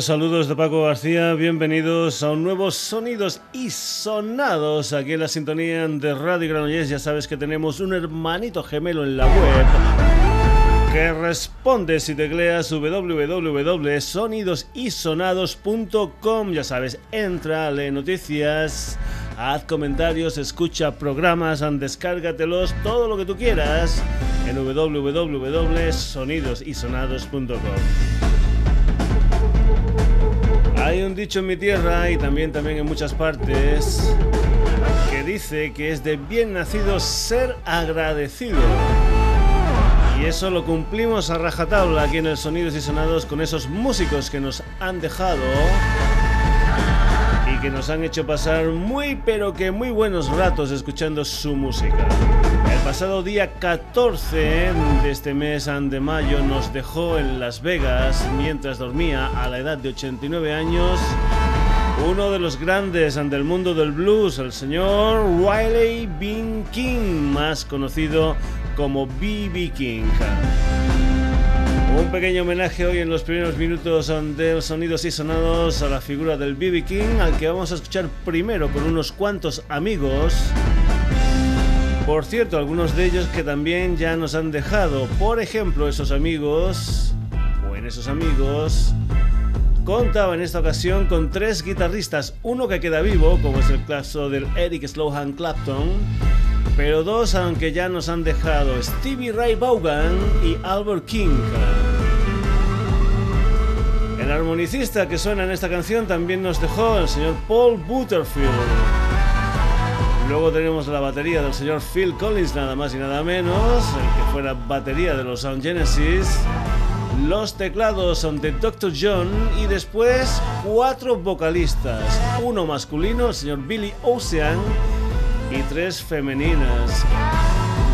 Saludos de Paco García, bienvenidos a un nuevo Sonidos y Sonados aquí en la sintonía de Radio Granollers. Ya sabes que tenemos un hermanito gemelo en la web que responde si tecleas www.sonidosysonados.com. Ya sabes, entra, lee noticias, haz comentarios, escucha programas, descárgatelos, todo lo que tú quieras en www.sonidosysonados.com. Hay un dicho en mi tierra y también, también en muchas partes que dice que es de bien nacido ser agradecido. Y eso lo cumplimos a rajatabla aquí en el Sonidos y Sonados con esos músicos que nos han dejado y que nos han hecho pasar muy pero que muy buenos ratos escuchando su música pasado día 14 de este mes de mayo nos dejó en Las Vegas mientras dormía a la edad de 89 años uno de los grandes del mundo del blues, el señor Wiley Bean King, más conocido como B.B. King. Un pequeño homenaje hoy en los primeros minutos de Sonidos y Sonados a la figura del B.B. King, al que vamos a escuchar primero con unos cuantos amigos por cierto, algunos de ellos que también ya nos han dejado. Por ejemplo, esos amigos, o en esos amigos, contaba en esta ocasión con tres guitarristas. Uno que queda vivo, como es el caso del Eric Slohan Clapton. Pero dos, aunque ya nos han dejado, Stevie Ray Vaughan y Albert King. El armonicista que suena en esta canción también nos dejó el señor Paul Butterfield. Luego tenemos la batería del señor Phil Collins, nada más y nada menos, el que fuera batería de los Sound Genesis. Los teclados son de Dr. John y después cuatro vocalistas, uno masculino, el señor Billy Ocean, y tres femeninas.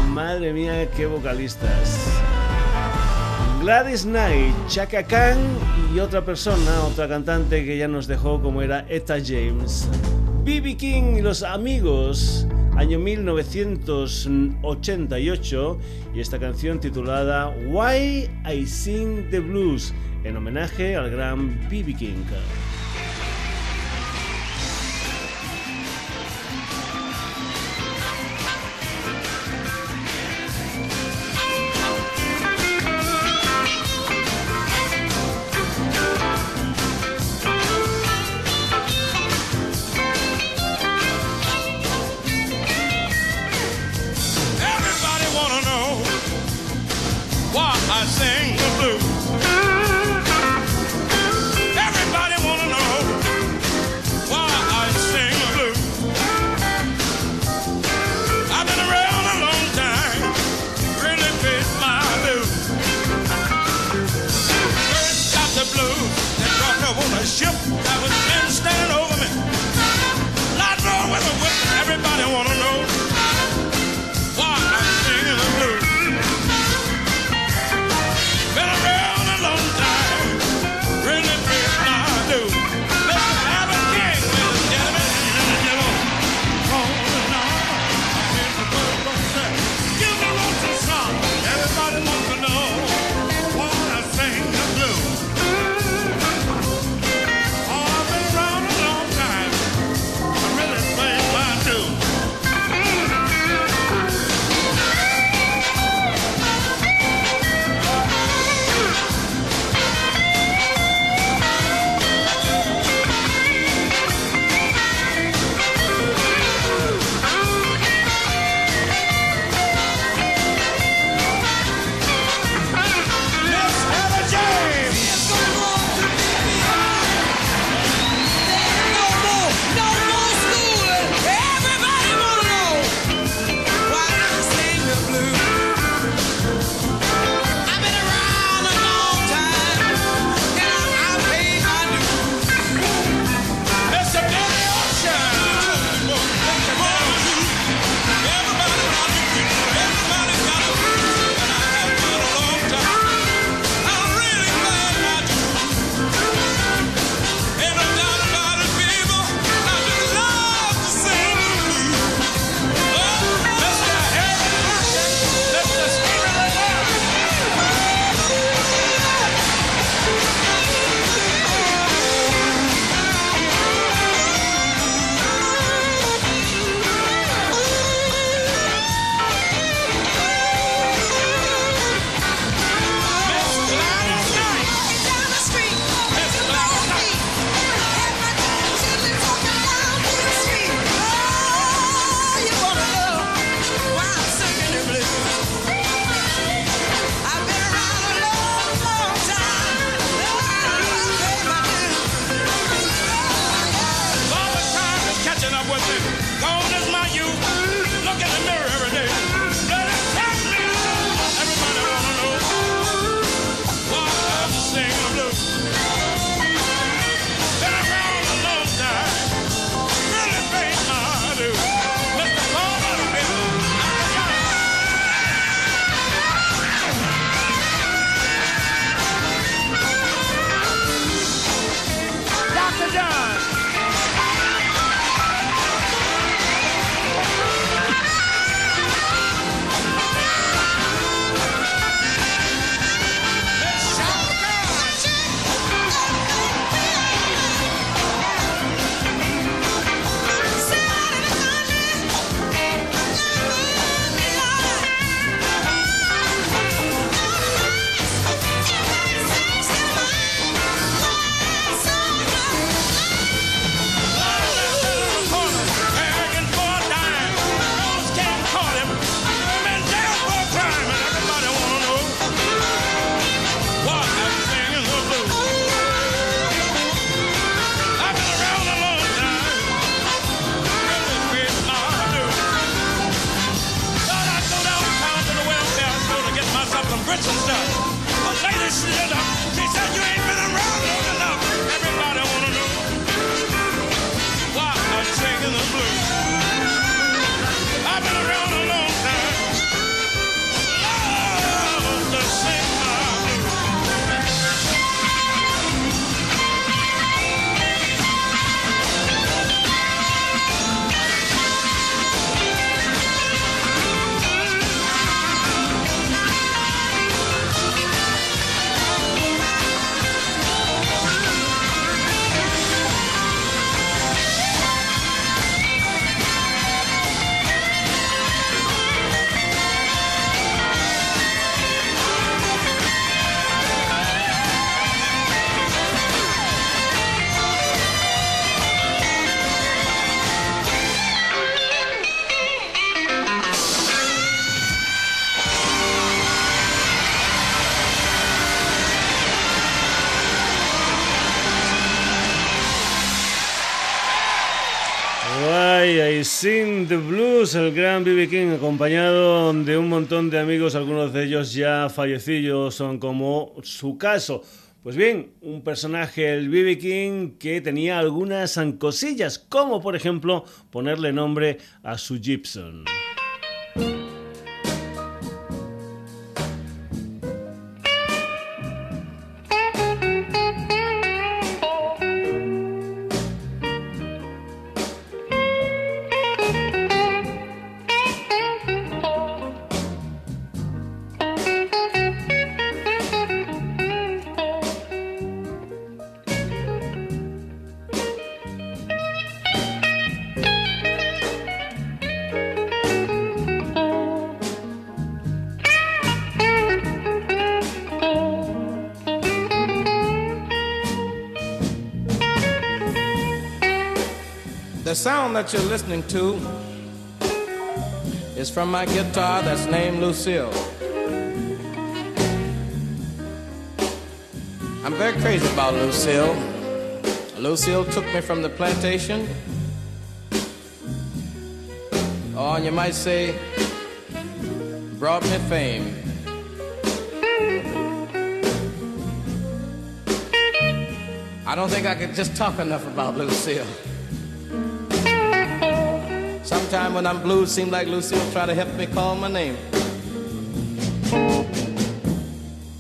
Madre mía, qué vocalistas. Gladys Knight, Chaka Khan y otra persona, otra cantante que ya nos dejó como era Etta James. BB King y los amigos, año 1988, y esta canción titulada Why I Sing the Blues, en homenaje al gran BB King. El gran B.B. King, acompañado de un montón de amigos, algunos de ellos ya fallecidos, son como su caso. Pues bien, un personaje, el B.B. King, que tenía algunas cosillas, como por ejemplo ponerle nombre a su Gibson. Song that you're listening to is from my guitar that's named Lucille. I'm very crazy about Lucille. Lucille took me from the plantation. Oh, and you might say, brought me fame. I don't think I could just talk enough about Lucille. Sometime when I'm blue, seems like Lucille try to help me call my name.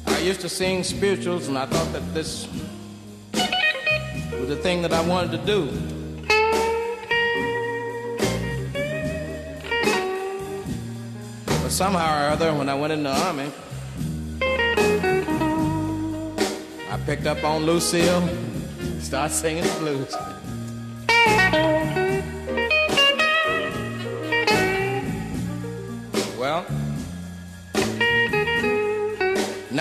I used to sing spirituals, and I thought that this was the thing that I wanted to do. But somehow or other, when I went in the army, I picked up on Lucille, started singing the blues.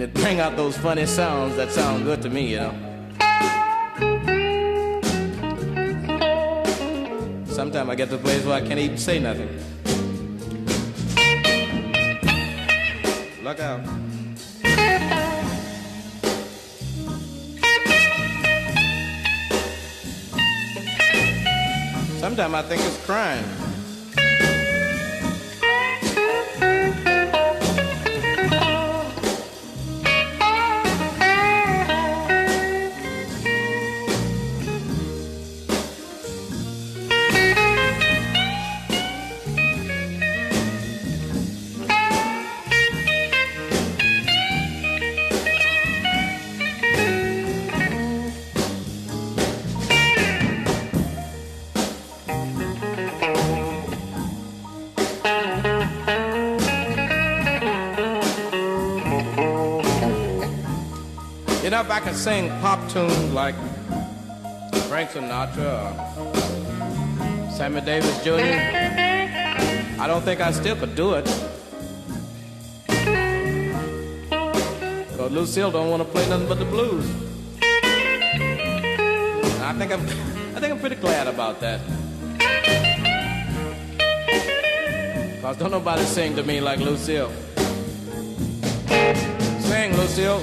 it bring out those funny sounds that sound good to me, you know. Sometimes I get to a place where I can't even say nothing. Look out. Sometimes I think it's crying. I could sing pop tunes like Frank Sinatra or Sammy Davis Jr., I don't think I still could do it. Lucille don't want to play nothing but the blues. I think I'm, I think I'm pretty glad about that. Cause don't nobody sing to me like Lucille. Sing, Lucille.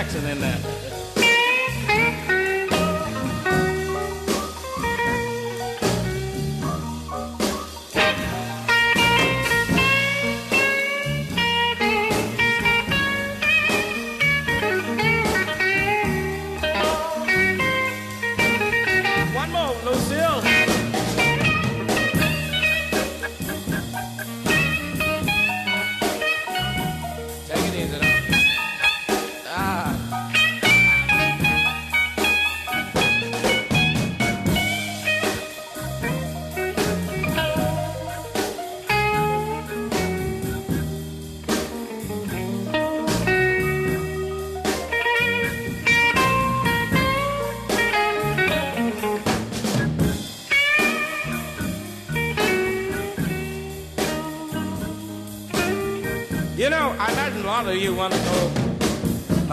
Jackson in there.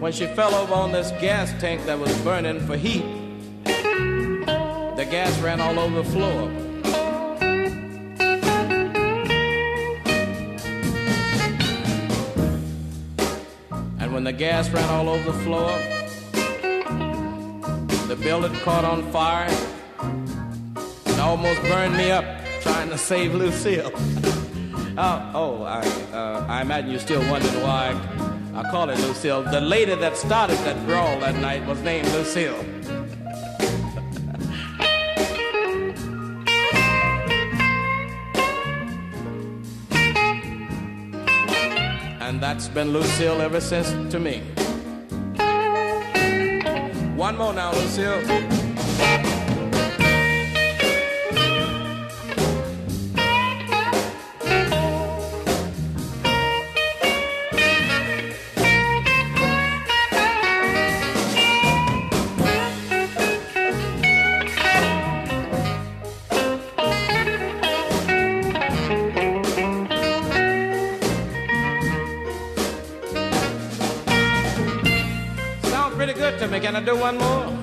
when she fell over on this gas tank that was burning for heat, the gas ran all over the floor. And when the gas ran all over the floor, the building caught on fire and almost burned me up trying to save Lucille. oh, oh I, uh, I imagine you're still wondering why I call it Lucille. The lady that started that brawl that night was named Lucille. and that's been Lucille ever since to me. One more now, Lucille. To me. Can I do one more?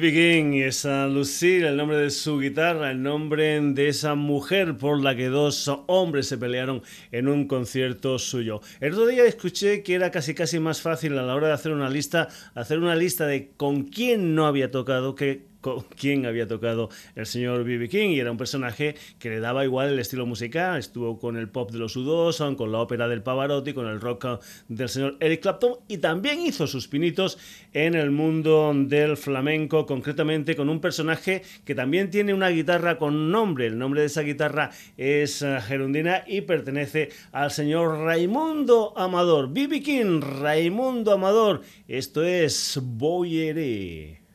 B.B. King y esa Lucille, el nombre de su guitarra, el nombre de esa mujer por la que dos hombres se pelearon en un concierto suyo. El otro día escuché que era casi casi más fácil a la hora de hacer una lista, hacer una lista de con quién no había tocado que con quién había tocado el señor B.B. King y era un personaje que le daba igual el estilo musical, estuvo con el pop de los U2, con la ópera del Pavarotti, con el rock del señor Eric Clapton y también hizo sus pinitos en el mundo del flamenco, concretamente con un personaje que también tiene una guitarra con nombre, el nombre de esa guitarra es eh, Gerundina y pertenece al señor Raimundo Amador, B.B. King, Raimundo Amador, esto es Boyeré.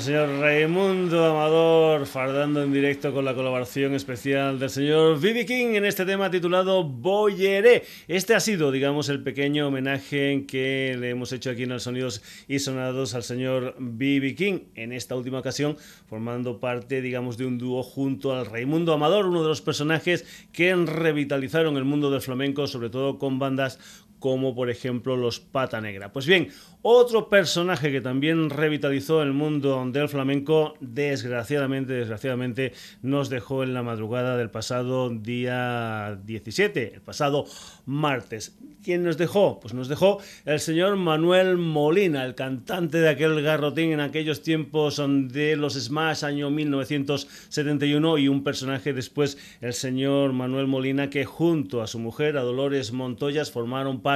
Al señor Raimundo Amador fardando en directo con la colaboración especial del señor Vivi King en este tema titulado Boyeré. Este ha sido, digamos, el pequeño homenaje que le hemos hecho aquí en los Sonidos y Sonados al señor Vivi King. En esta última ocasión, formando parte, digamos, de un dúo junto al Raimundo Amador, uno de los personajes que revitalizaron el mundo del flamenco, sobre todo con bandas como por ejemplo los Pata Negra. Pues bien, otro personaje que también revitalizó el mundo del flamenco, desgraciadamente, desgraciadamente, nos dejó en la madrugada del pasado día 17, el pasado martes. ¿Quién nos dejó? Pues nos dejó el señor Manuel Molina, el cantante de aquel garrotín en aquellos tiempos de los Smash, año 1971, y un personaje después, el señor Manuel Molina, que junto a su mujer, a Dolores Montoyas, formaron parte,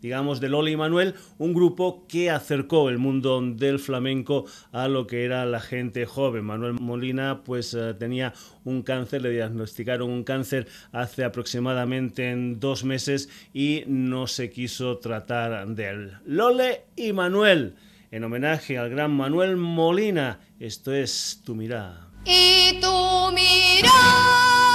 digamos, de Loli y Manuel, un grupo que acercó el mundo del flamenco a lo que era la gente joven. Manuel Molina pues eh, tenía un cáncer, le diagnosticaron un cáncer hace aproximadamente dos meses y no se quiso tratar de él. Lole y Manuel, en homenaje al gran Manuel Molina, esto es Tu mirada. Y tu mirada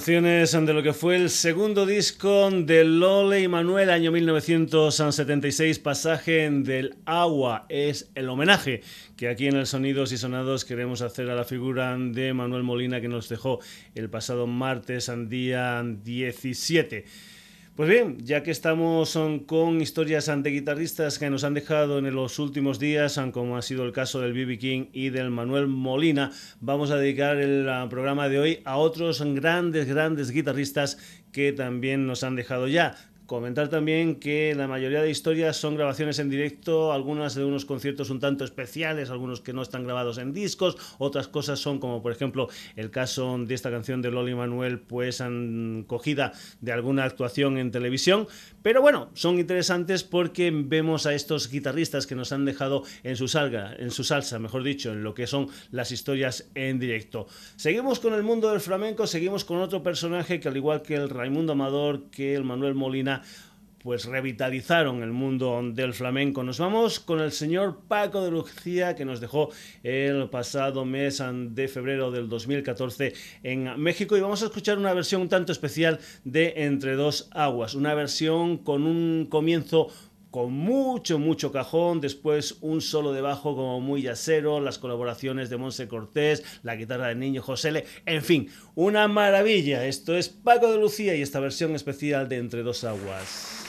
canciones de lo que fue el segundo disco de Lole y Manuel, año 1976, Pasaje del Agua. Es el homenaje que aquí en el Sonidos y Sonados queremos hacer a la figura de Manuel Molina que nos dejó el pasado martes, día 17. Pues bien, ya que estamos con historias ante guitarristas que nos han dejado en los últimos días, como ha sido el caso del B.B. King y del Manuel Molina, vamos a dedicar el programa de hoy a otros grandes, grandes guitarristas que también nos han dejado ya. Comentar también que la mayoría de historias son grabaciones en directo, algunas de unos conciertos un tanto especiales, algunos que no están grabados en discos, otras cosas son como por ejemplo el caso de esta canción de Loli Manuel, pues han cogida de alguna actuación en televisión, pero bueno, son interesantes porque vemos a estos guitarristas que nos han dejado en su salga, en su salsa, mejor dicho, en lo que son las historias en directo. Seguimos con el mundo del flamenco, seguimos con otro personaje que al igual que el Raimundo Amador, que el Manuel Molina, pues revitalizaron el mundo del flamenco. Nos vamos con el señor Paco de Lucía que nos dejó el pasado mes de febrero del 2014 en México y vamos a escuchar una versión un tanto especial de Entre dos aguas, una versión con un comienzo con mucho, mucho cajón, después un solo de bajo como muy yacero, las colaboraciones de Monse Cortés, la guitarra de Niño José en fin, una maravilla. Esto es Paco de Lucía y esta versión especial de Entre dos aguas.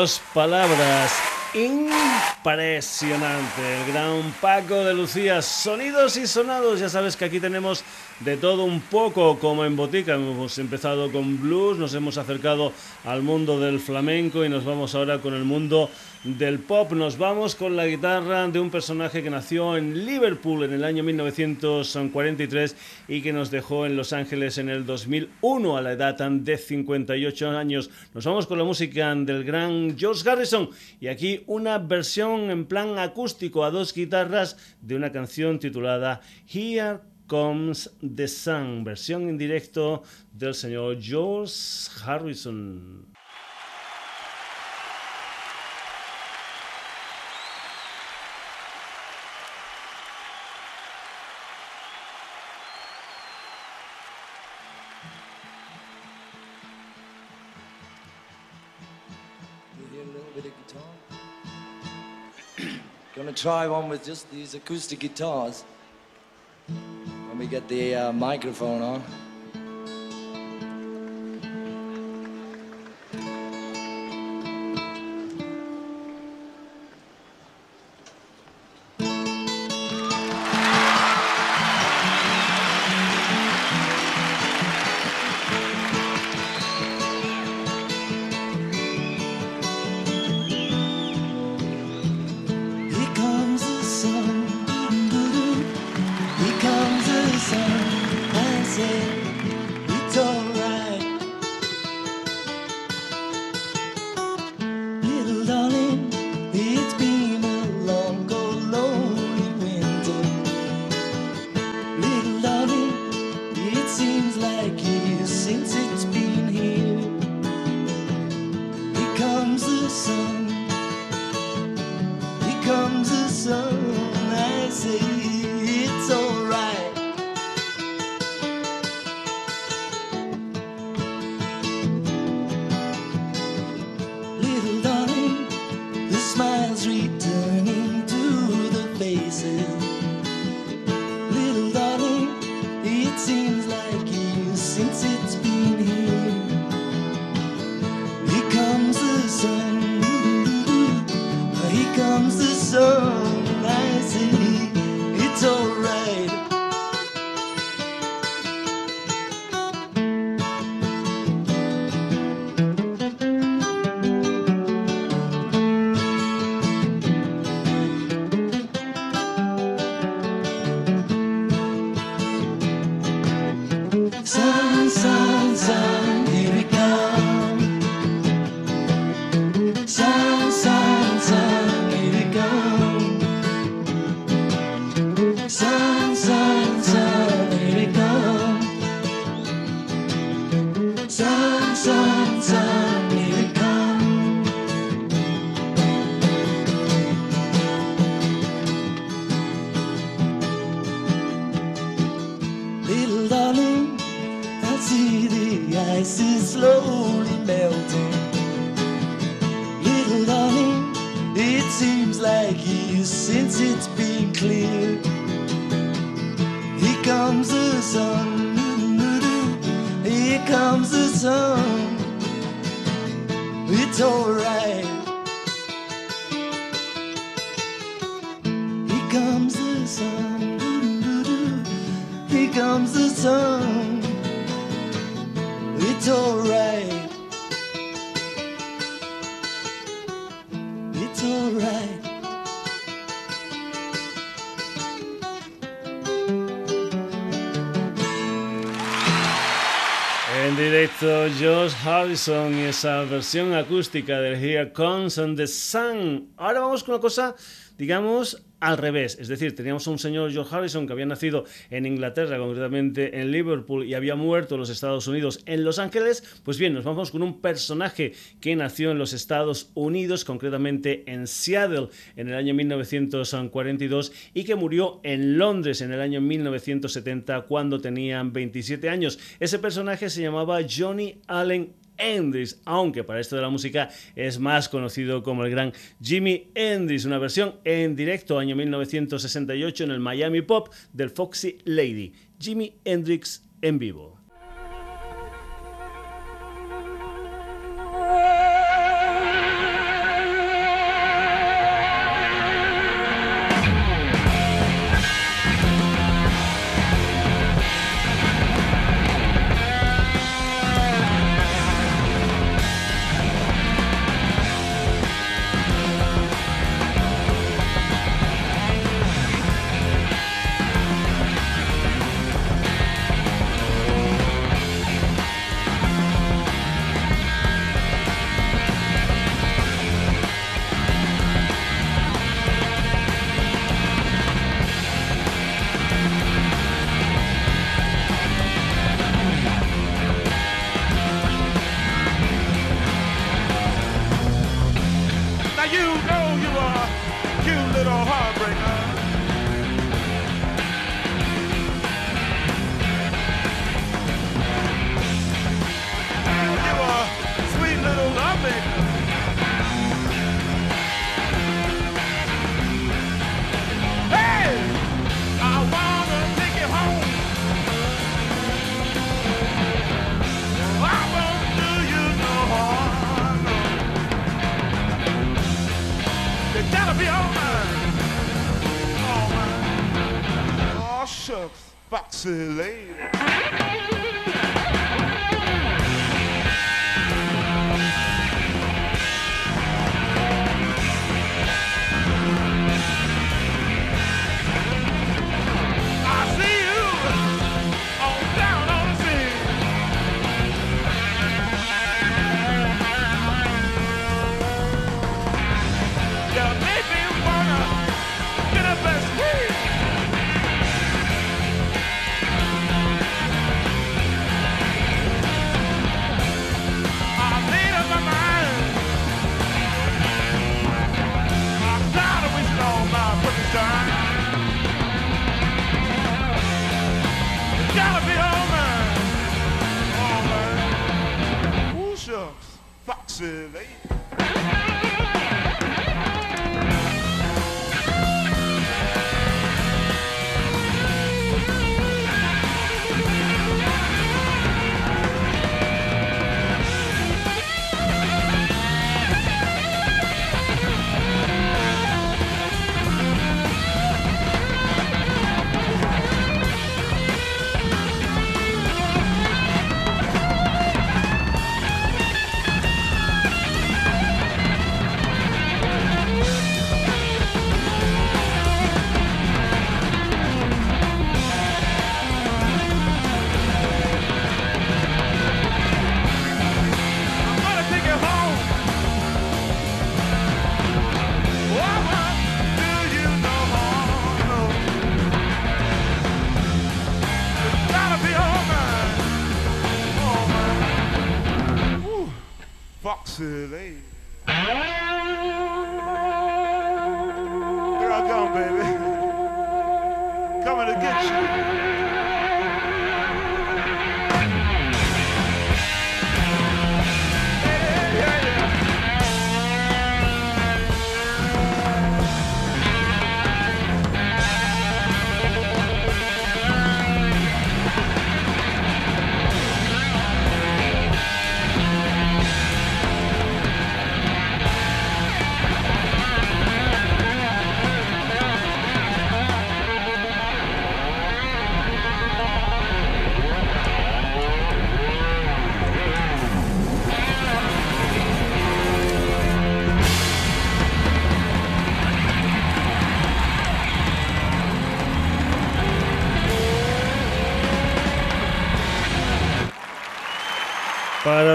Dos palabras, impresionante. El gran Paco de Lucía, sonidos y sonados. Ya sabes que aquí tenemos de todo un poco como en botica. Hemos empezado con blues, nos hemos acercado al mundo del flamenco y nos vamos ahora con el mundo del pop. Nos vamos con la guitarra de un personaje que nació en Liverpool en el año 1943 y que nos dejó en Los Ángeles en el 2001 a la edad de 58 años. Nos vamos con la música del gran George Harrison y aquí una versión en plan acústico a dos guitarras de una canción titulada Here Comes the Sun, versión en directo del señor George Harrison. Try one with just these acoustic guitars get the uh, microphone on. Harrison y esa versión acústica del Here Comes and the Sun. Ahora vamos con una cosa, digamos, al revés. Es decir, teníamos a un señor George Harrison que había nacido en Inglaterra, concretamente en Liverpool, y había muerto en los Estados Unidos, en Los Ángeles. Pues bien, nos vamos con un personaje que nació en los Estados Unidos, concretamente en Seattle, en el año 1942, y que murió en Londres en el año 1970, cuando tenían 27 años. Ese personaje se llamaba Johnny Allen Endris, aunque para esto de la música es más conocido como el gran Jimmy Endris, una versión en directo año 1968 en el Miami Pop del Foxy Lady, Jimmy Hendrix en vivo.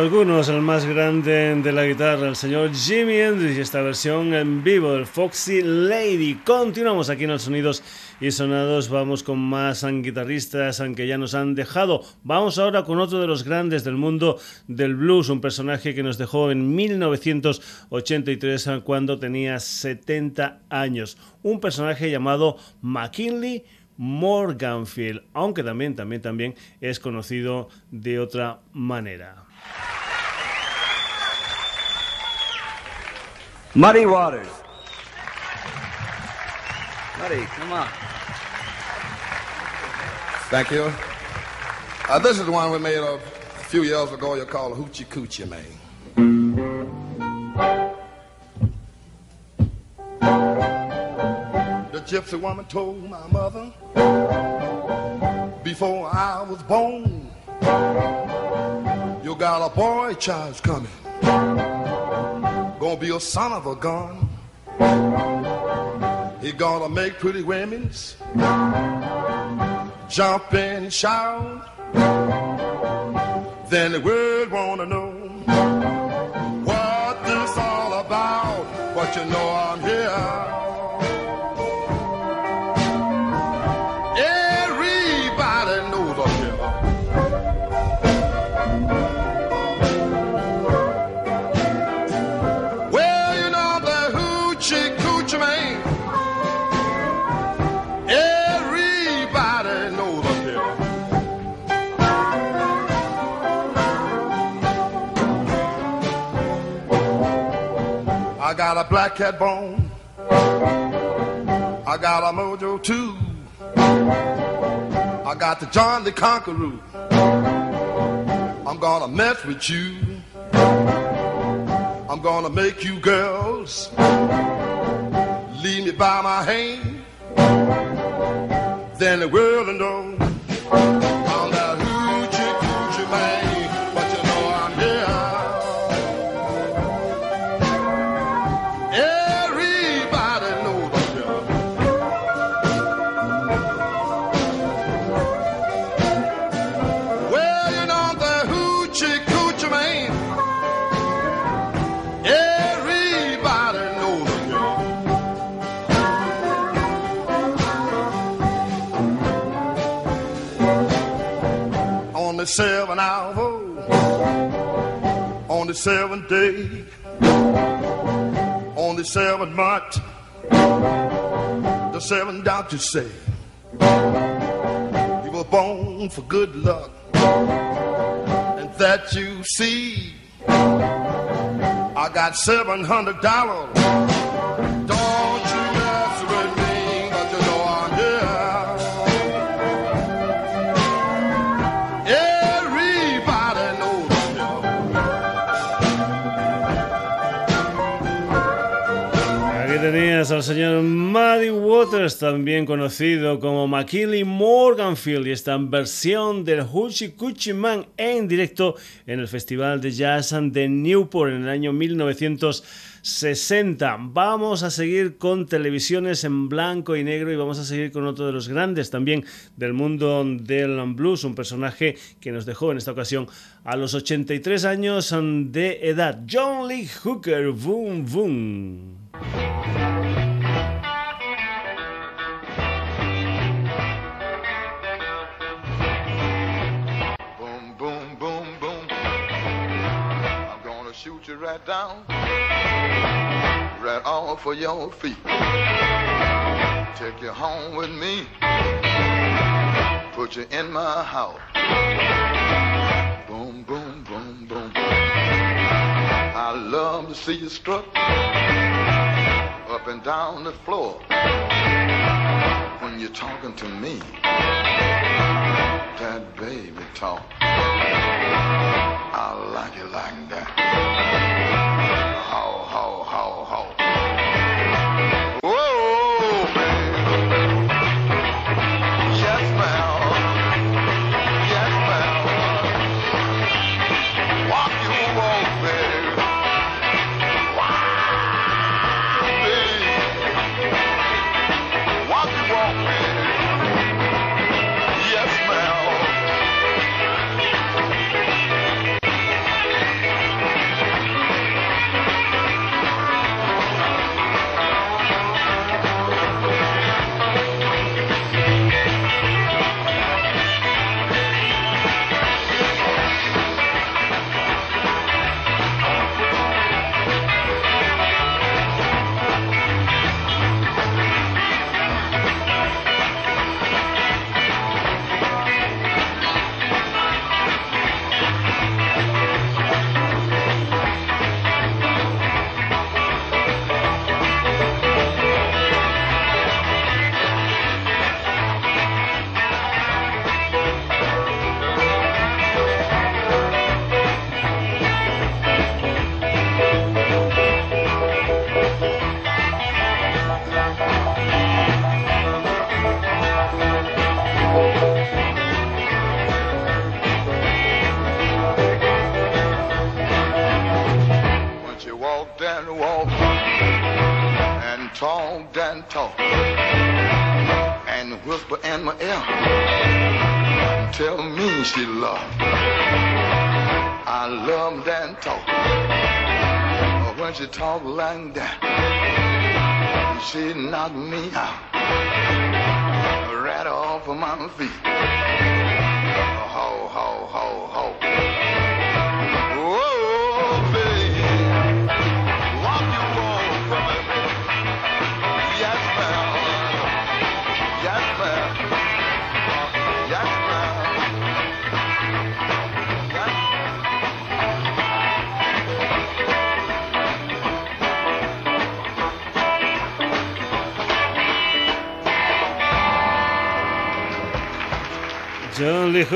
Algunos, el más grande de la guitarra, el señor Jimi Hendrix, y esta versión en vivo del Foxy Lady. Continuamos aquí en los Sonidos y Sonados, vamos con más guitarristas que ya nos han dejado. Vamos ahora con otro de los grandes del mundo del blues, un personaje que nos dejó en 1983 cuando tenía 70 años. Un personaje llamado McKinley Morganfield, aunque también, también, también es conocido de otra manera. Muddy Waters. Muddy, come on. Thank you. Uh, this is the one we made a few years ago. You call Hoochie Coochie Man. The gypsy woman told my mother before I was born, you got a boy child coming gonna be a son of a gun. He gonna make pretty women's jump and shout. Then the world wanna know what this all about. But you know I'm here. Got a black cat bone. I got a mojo too. I got the John the Conqueror. I'm gonna mess with you. I'm gonna make you girls leave me by my hand. Then the world will know. Seventh hour, on the seventh day, on the seventh month, the seven doctors say you were born for good luck, and that you see, I got seven hundred dollars. Al señor Muddy Waters, también conocido como McKinley Morganfield, y esta versión del Hoochie Coochie Man en directo en el Festival de Jazz de Newport en el año 1960. Vamos a seguir con televisiones en blanco y negro y vamos a seguir con otro de los grandes también del mundo del blues, un personaje que nos dejó en esta ocasión a los 83 años de edad, John Lee Hooker, boom, boom. Shoot you right down, right off of your feet. Take you home with me, put you in my house. Boom, boom, boom, boom. Love to see you strut up and down the floor when you're talking to me. That baby talk. I like it like that.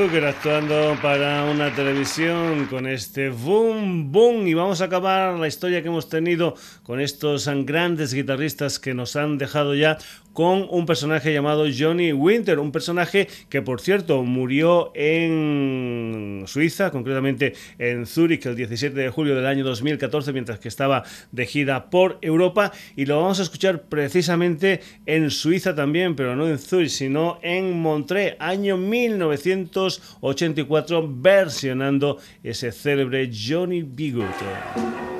good at actuando para una televisión con este boom boom. Y vamos a acabar la historia que hemos tenido con estos grandes guitarristas que nos han dejado ya con un personaje llamado Johnny Winter, un personaje que por cierto murió en Suiza, concretamente en Zúrich el 17 de julio del año 2014 mientras que estaba de gira por Europa. Y lo vamos a escuchar precisamente en Suiza también, pero no en Zúrich, sino en Montreux, año 1984, versionando ese célebre Johnny el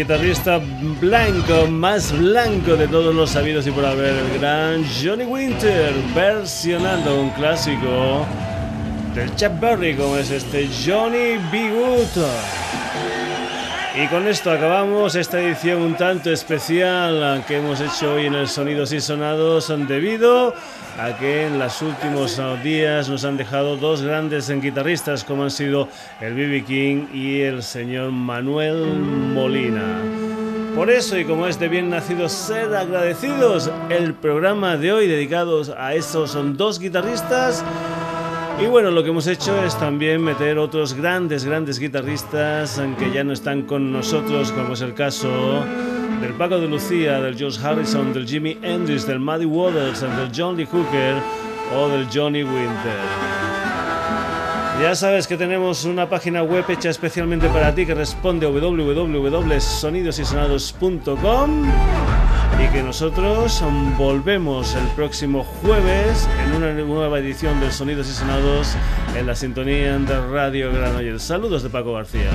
guitarrista blanco, más blanco de todos los sabidos y por haber, el gran Johnny Winter, versionando un clásico del Chuck Berry, como es este Johnny B. Good. Y con esto acabamos esta edición un tanto especial que hemos hecho hoy en el Sonidos y Sonados debido a que en los últimos días nos han dejado dos grandes guitarristas como han sido el B.B. King y el señor Manuel Molina. Por eso y como es de bien nacido ser agradecidos, el programa de hoy dedicado a estos dos guitarristas y bueno, lo que hemos hecho es también meter otros grandes, grandes guitarristas que ya no están con nosotros, como es el caso del Paco de Lucía, del George Harrison, del Jimmy Hendrix, del Muddy Waters, del John Lee Hooker o del Johnny Winter. Ya sabes que tenemos una página web hecha especialmente para ti que responde a www.sonidosysonados.com y que nosotros volvemos el próximo jueves en una nueva edición de Sonidos y Sonados en la sintonía de Radio Granollers. Saludos de Paco García.